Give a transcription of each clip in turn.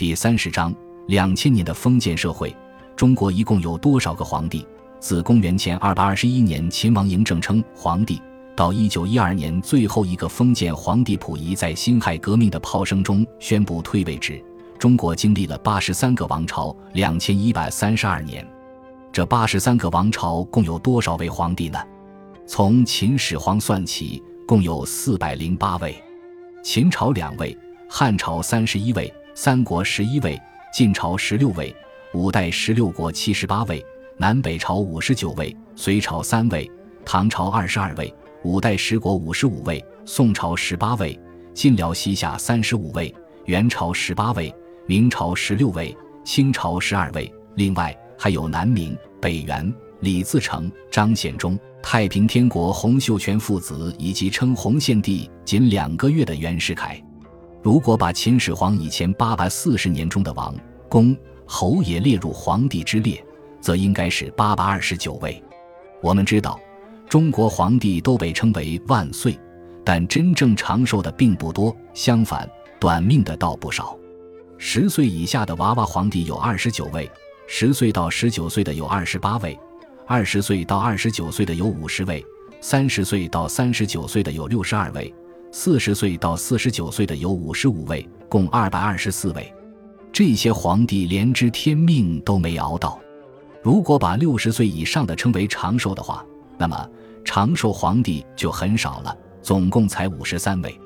第三十章：两千年的封建社会，中国一共有多少个皇帝？自公元前二百二十一年秦王嬴政称皇帝，到一九一二年最后一个封建皇帝溥仪在辛亥革命的炮声中宣布退位止，中国经历了八十三个王朝，两千一百三十二年。这八十三个王朝共有多少位皇帝呢？从秦始皇算起，共有四百零八位。秦朝两位，汉朝三十一位，三国十一位，晋朝十六位，五代十六国七十八位，南北朝五十九位，隋朝三位，唐朝二十二位，五代十国五十五位，宋朝十八位，晋辽西夏三十五位，元朝十八位，明朝十六位，清朝十二位。另外还有南明、北元、李自成、张献忠。太平天国洪秀全父子以及称洪献帝仅两个月的袁世凯，如果把秦始皇以前八百四十年中的王、公、侯也列入皇帝之列，则应该是八百二十九位。我们知道，中国皇帝都被称为万岁，但真正长寿的并不多，相反，短命的倒不少。十岁以下的娃娃皇帝有二十九位，十岁到十九岁的有二十八位。二十岁到二十九岁的有五十位，三十岁到三十九岁的有六十二位，四十岁到四十九岁的有五十五位，共二百二十四位。这些皇帝连知天命都没熬到。如果把六十岁以上的称为长寿的话，那么长寿皇帝就很少了，总共才五十三位。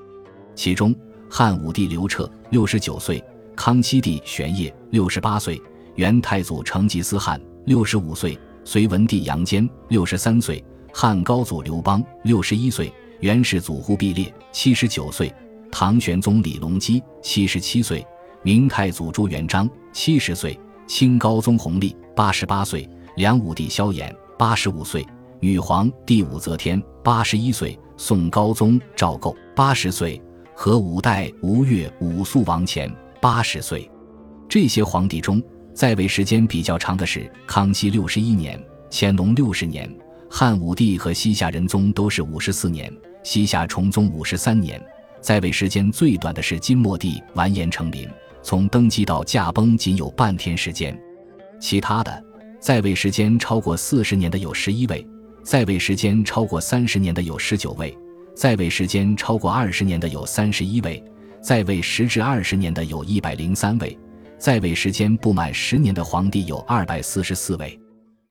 其中，汉武帝刘彻六十九岁，康熙帝玄烨六十八岁，元太祖成吉思汗六十五岁。隋文帝杨坚六十三岁，汉高祖刘邦六十一岁，元世祖忽必烈七十九岁，唐玄宗李隆基七十七岁，明太祖朱元璋七十岁，清高宗弘历八十八岁，梁武帝萧衍八十五岁，女皇帝武则天八十一岁，宋高宗赵构八十岁，和五代吴越武肃王乾八十岁。这些皇帝中。在位时间比较长的是康熙六十一年、乾隆六十年，汉武帝和西夏仁宗都是五十四年，西夏崇宗五十三年。在位时间最短的是金末帝完颜成林，从登基到驾崩仅有半天时间。其他的在位时间超过四十年的有十一位，在位时间超过三十年的有十九位，在位时间超过二十年的有三十一位，在位十至二十年的有一百零三位。在位时间不满十年的皇帝有二百四十四位。